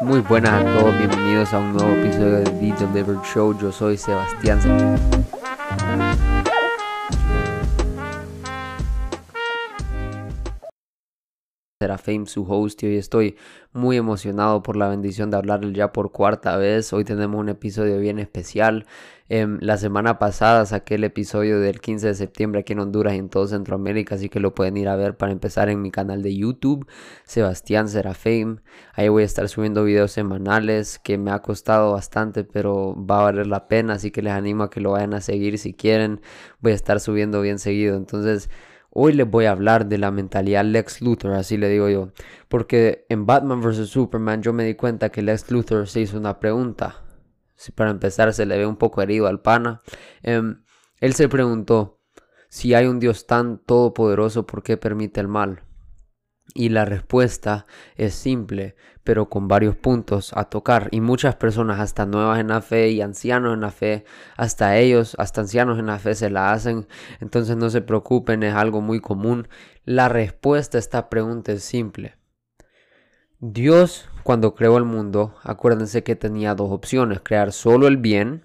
Muy buenas a todos, bienvenidos a un nuevo episodio de The Delivered Show. Yo soy Sebastián. Serafim, su host, y hoy estoy muy emocionado por la bendición de hablarle ya por cuarta vez. Hoy tenemos un episodio bien especial. Em, la semana pasada saqué el episodio del 15 de septiembre aquí en Honduras y en todo Centroamérica, así que lo pueden ir a ver para empezar en mi canal de YouTube, Sebastián Serafim. Ahí voy a estar subiendo videos semanales que me ha costado bastante, pero va a valer la pena, así que les animo a que lo vayan a seguir si quieren. Voy a estar subiendo bien seguido. Entonces, Hoy les voy a hablar de la mentalidad Lex Luthor, así le digo yo. Porque en Batman vs. Superman yo me di cuenta que Lex Luthor se hizo una pregunta. Si para empezar se le ve un poco herido al pana. Em, él se preguntó, si hay un Dios tan todopoderoso, ¿por qué permite el mal? Y la respuesta es simple, pero con varios puntos a tocar. Y muchas personas, hasta nuevas en la fe y ancianos en la fe, hasta ellos, hasta ancianos en la fe se la hacen. Entonces no se preocupen, es algo muy común. La respuesta a esta pregunta es simple. Dios, cuando creó el mundo, acuérdense que tenía dos opciones, crear solo el bien,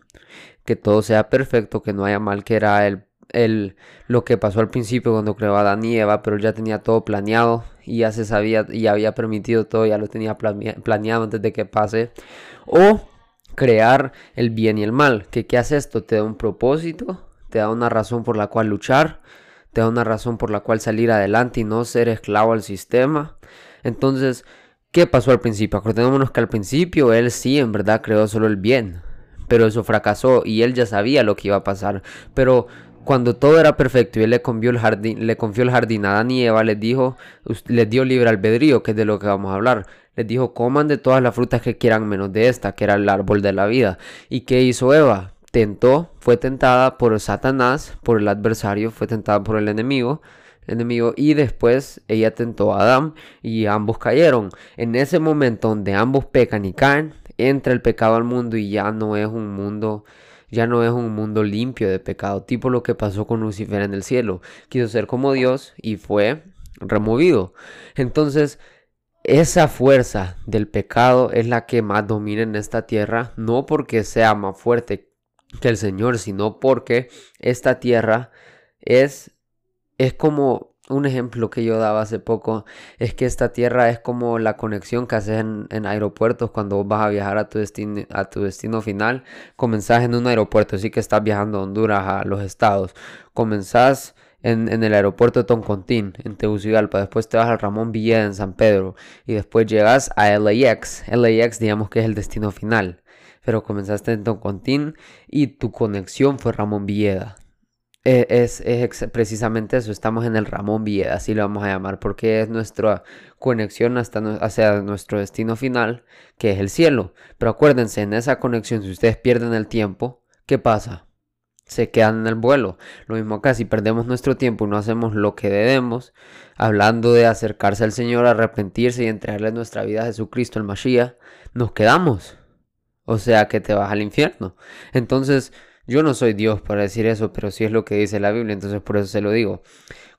que todo sea perfecto, que no haya mal, que era el el, lo que pasó al principio cuando creó Adán y Eva, pero ya tenía todo planeado y ya se sabía y había permitido todo, ya lo tenía planeado antes de que pase. O crear el bien y el mal. que ¿Qué hace esto? Te da un propósito, te da una razón por la cual luchar, te da una razón por la cual salir adelante y no ser esclavo al sistema. Entonces, ¿qué pasó al principio? Acordémonos que al principio él sí en verdad creó solo el bien, pero eso fracasó y él ya sabía lo que iba a pasar. Pero cuando todo era perfecto y él le confió el jardín, le confió el jardín a Adán y Eva, les dijo, les dio libre albedrío, que es de lo que vamos a hablar. Les dijo, coman de todas las frutas que quieran menos de esta, que era el árbol de la vida. ¿Y qué hizo Eva? Tentó, fue tentada por Satanás, por el adversario, fue tentada por el enemigo, enemigo y después ella tentó a Adán y ambos cayeron. En ese momento donde ambos pecan y caen, entra el pecado al mundo y ya no es un mundo ya no es un mundo limpio de pecado, tipo lo que pasó con Lucifer en el cielo. Quiso ser como Dios y fue removido. Entonces, esa fuerza del pecado es la que más domina en esta tierra, no porque sea más fuerte que el Señor, sino porque esta tierra es, es como un ejemplo que yo daba hace poco es que esta tierra es como la conexión que haces en, aeropuertos cuando vas a viajar a tu, destino, a tu destino final. Comenzás en un aeropuerto, así que estás viajando a Honduras, a los estados. Comenzás en, el aeropuerto de Toncontín, en Tegucigalpa. Después te vas al Ramón Villeda en San Pedro. Y después llegas a LAX. LAX digamos que es el destino final. Pero comenzaste en Toncontín y tu conexión fue Ramón Villeda. Eh, es, precisamente eso, estamos en el Ramón Villeda, así lo vamos a llamar, porque es nuestra conexión hasta hacia nuestro destino final, que es el cielo. Pero acuérdense, en esa conexión, si ustedes pierden el tiempo, ¿qué pasa? Se quedan en el vuelo. Lo mismo acá, si perdemos nuestro tiempo y no hacemos lo que debemos, hablando de acercarse al Señor, arrepentirse y entregarle nuestra vida a Jesucristo, el Mashiach, nos quedamos. O sea que te vas al infierno. Entonces, yo no soy Dios para decir eso, pero sí es lo que dice la Biblia, entonces por eso se lo digo.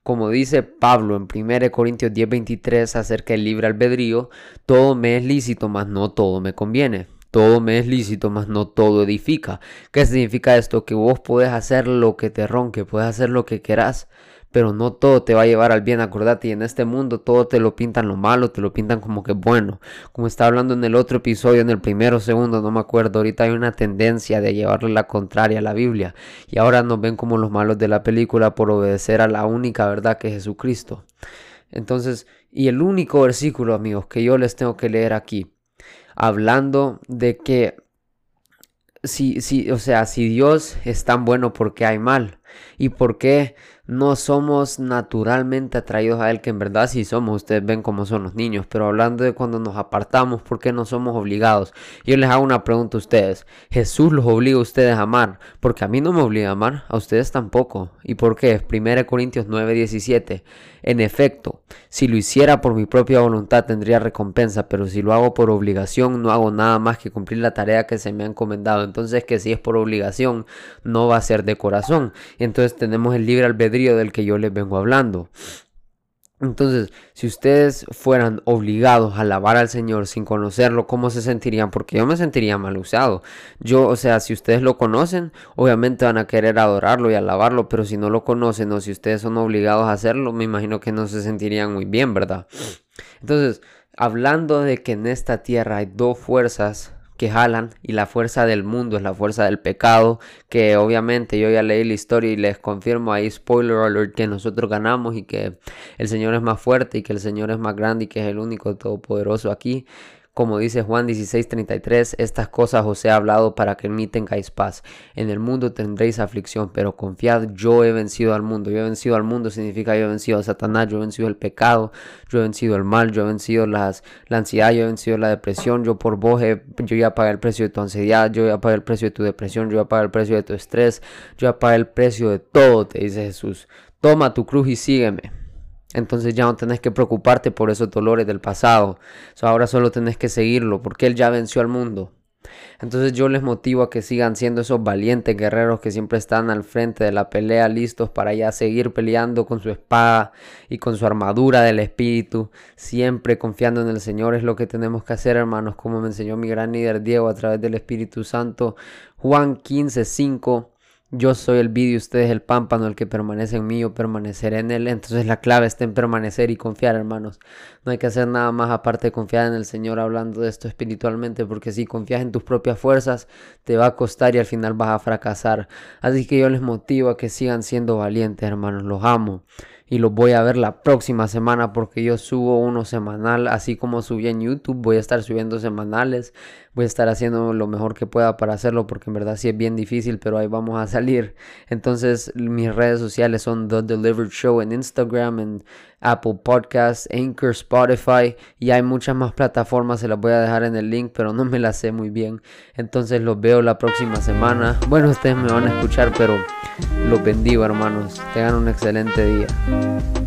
Como dice Pablo en 1 Corintios 10:23 acerca del libre albedrío, todo me es lícito, mas no todo me conviene. Todo me es lícito, mas no todo edifica. ¿Qué significa esto? Que vos podés hacer lo que te ronque, puedes hacer lo que querás, pero no todo te va a llevar al bien, acordate, y en este mundo todo te lo pintan lo malo, te lo pintan como que bueno, como estaba hablando en el otro episodio, en el primero o segundo, no me acuerdo, ahorita hay una tendencia de llevarle la contraria a la Biblia, y ahora nos ven como los malos de la película por obedecer a la única verdad que es Jesucristo. Entonces, y el único versículo, amigos, que yo les tengo que leer aquí, hablando de que si, si, o sea, si Dios es tan bueno, ¿por qué hay mal? ¿Y por qué no somos naturalmente atraídos a Él, que en verdad sí somos, ustedes ven cómo son los niños, pero hablando de cuando nos apartamos, ¿por qué no somos obligados? Yo les hago una pregunta a ustedes, ¿Jesús los obliga a ustedes a amar? Porque a mí no me obliga a amar, a ustedes tampoco. ¿Y por qué? 1 Corintios 9, 17. En efecto, si lo hiciera por mi propia voluntad tendría recompensa, pero si lo hago por obligación no hago nada más que cumplir la tarea que se me ha encomendado. Entonces que si es por obligación no va a ser de corazón. Entonces tenemos el libre albedrío del que yo les vengo hablando. Entonces, si ustedes fueran obligados a alabar al Señor sin conocerlo, ¿cómo se sentirían? Porque yo me sentiría mal usado. Yo, o sea, si ustedes lo conocen, obviamente van a querer adorarlo y alabarlo, pero si no lo conocen o si ustedes son obligados a hacerlo, me imagino que no se sentirían muy bien, ¿verdad? Entonces, hablando de que en esta tierra hay dos fuerzas que jalan y la fuerza del mundo es la fuerza del pecado, que obviamente yo ya leí la historia y les confirmo ahí, spoiler alert, que nosotros ganamos y que el Señor es más fuerte y que el Señor es más grande y que es el único todopoderoso aquí. Como dice Juan 16:33, estas cosas os he hablado para que en mí tengáis paz. En el mundo tendréis aflicción, pero confiad, yo he vencido al mundo. Yo he vencido al mundo significa yo he vencido a Satanás, yo he vencido el pecado, yo he vencido el mal, yo he vencido la ansiedad, yo he vencido la depresión. Yo por vos, yo ya pagué el precio de tu ansiedad, yo ya pagué el precio de tu depresión, yo ya pagué el precio de tu estrés, yo ya pagué el precio de todo, te dice Jesús. Toma tu cruz y sígueme. Entonces ya no tenés que preocuparte por esos dolores del pasado. ahora solo tenés que seguirlo porque Él ya venció al mundo. Entonces yo les motivo a que sigan siendo esos valientes guerreros que siempre están al frente de la pelea, listos para ya seguir peleando con su espada y con su armadura del espíritu, siempre confiando en el Señor es lo que tenemos que hacer, hermanos, como me enseñó mi gran líder Diego a través del Espíritu Santo. Juan 15, 5 yo soy el vídeo, ustedes el pámpano, el que permanece en mí, yo permaneceré en él. Entonces la clave está en permanecer y confiar, hermanos. No hay que hacer nada más aparte de confiar en el Señor hablando de esto espiritualmente, porque si confías en tus propias fuerzas, te va a costar y al final vas a fracasar. Así que yo les motivo a que sigan siendo valientes, hermanos. Los amo y los voy a ver la próxima semana porque yo subo uno semanal, así como subí en YouTube, voy a estar subiendo semanales, voy a estar haciendo lo mejor que pueda para hacerlo porque en verdad sí es bien difícil, pero ahí vamos a salir. Entonces mis redes sociales son The Delivered Show en Instagram, en Apple Podcasts, Anchor, Spotify y hay muchas más plataformas, se las voy a dejar en el link, pero no me las sé muy bien. Entonces los veo la próxima semana. Bueno, ustedes me van a escuchar, pero los bendigo, hermanos. Tengan un excelente día. you